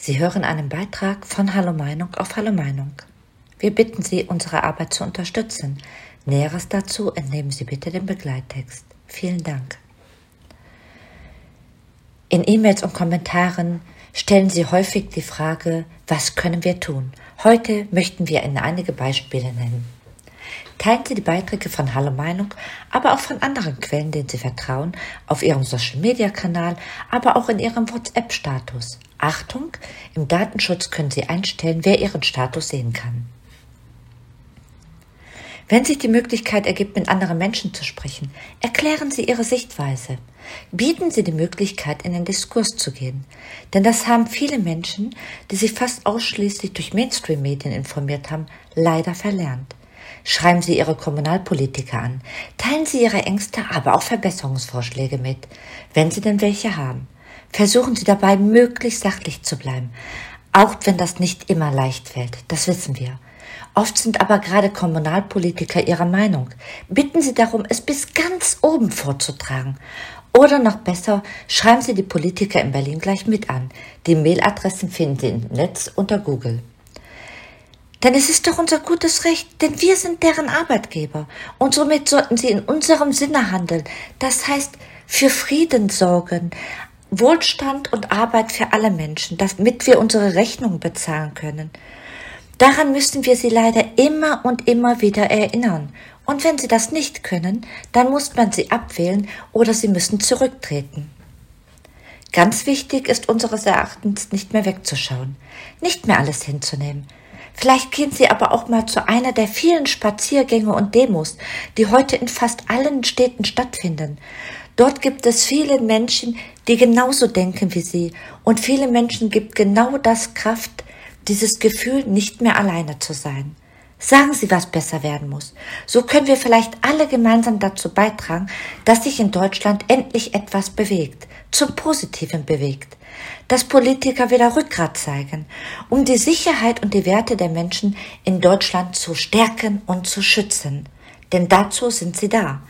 Sie hören einen Beitrag von Hallo Meinung auf Hallo Meinung. Wir bitten Sie, unsere Arbeit zu unterstützen. Näheres dazu entnehmen Sie bitte den Begleittext. Vielen Dank. In E-Mails und Kommentaren stellen Sie häufig die Frage, was können wir tun? Heute möchten wir Ihnen einige Beispiele nennen. Teilen Sie die Beiträge von Hallo Meinung, aber auch von anderen Quellen, denen Sie vertrauen, auf Ihrem Social Media Kanal, aber auch in Ihrem WhatsApp-Status. Achtung, im Datenschutz können Sie einstellen, wer Ihren Status sehen kann. Wenn sich die Möglichkeit ergibt, mit anderen Menschen zu sprechen, erklären Sie Ihre Sichtweise. Bieten Sie die Möglichkeit, in den Diskurs zu gehen. Denn das haben viele Menschen, die sich fast ausschließlich durch Mainstream-Medien informiert haben, leider verlernt. Schreiben Sie Ihre Kommunalpolitiker an. Teilen Sie Ihre Ängste, aber auch Verbesserungsvorschläge mit, wenn Sie denn welche haben. Versuchen Sie dabei, möglichst sachlich zu bleiben, auch wenn das nicht immer leicht fällt, das wissen wir. Oft sind aber gerade Kommunalpolitiker ihrer Meinung. Bitten Sie darum, es bis ganz oben vorzutragen. Oder noch besser, schreiben Sie die Politiker in Berlin gleich mit an. Die Mailadressen finden Sie im Netz unter Google. Denn es ist doch unser gutes Recht, denn wir sind deren Arbeitgeber und somit sollten sie in unserem Sinne handeln. Das heißt, für Frieden sorgen, Wohlstand und Arbeit für alle Menschen, damit wir unsere Rechnung bezahlen können. Daran müssen wir sie leider immer und immer wieder erinnern. Und wenn sie das nicht können, dann muss man sie abwählen oder sie müssen zurücktreten. Ganz wichtig ist unseres Erachtens nicht mehr wegzuschauen, nicht mehr alles hinzunehmen, Vielleicht gehen Sie aber auch mal zu einer der vielen Spaziergänge und Demos, die heute in fast allen Städten stattfinden. Dort gibt es viele Menschen, die genauso denken wie Sie. Und viele Menschen gibt genau das Kraft, dieses Gefühl, nicht mehr alleine zu sein. Sagen Sie, was besser werden muss. So können wir vielleicht alle gemeinsam dazu beitragen, dass sich in Deutschland endlich etwas bewegt, zum Positiven bewegt dass Politiker wieder Rückgrat zeigen, um die Sicherheit und die Werte der Menschen in Deutschland zu stärken und zu schützen. Denn dazu sind sie da.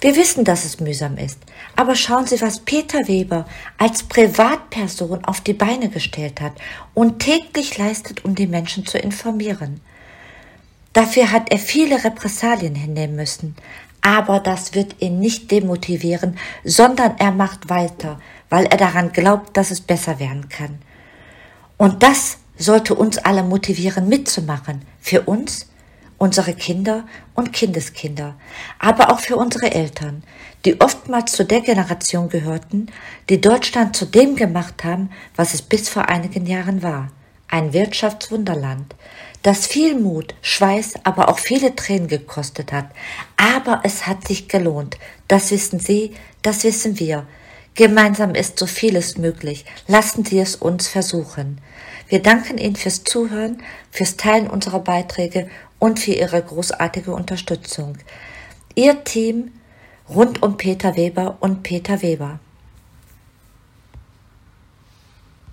Wir wissen, dass es mühsam ist, aber schauen Sie, was Peter Weber als Privatperson auf die Beine gestellt hat und täglich leistet, um die Menschen zu informieren. Dafür hat er viele Repressalien hinnehmen müssen, aber das wird ihn nicht demotivieren, sondern er macht weiter, weil er daran glaubt, dass es besser werden kann. Und das sollte uns alle motivieren, mitzumachen. Für uns, unsere Kinder und Kindeskinder, aber auch für unsere Eltern, die oftmals zu der Generation gehörten, die Deutschland zu dem gemacht haben, was es bis vor einigen Jahren war. Ein Wirtschaftswunderland, das viel Mut, Schweiß, aber auch viele Tränen gekostet hat. Aber es hat sich gelohnt. Das wissen Sie, das wissen wir. Gemeinsam ist so vieles möglich. Lassen Sie es uns versuchen. Wir danken Ihnen fürs Zuhören, fürs Teilen unserer Beiträge und für Ihre großartige Unterstützung. Ihr Team rund um Peter Weber und Peter Weber.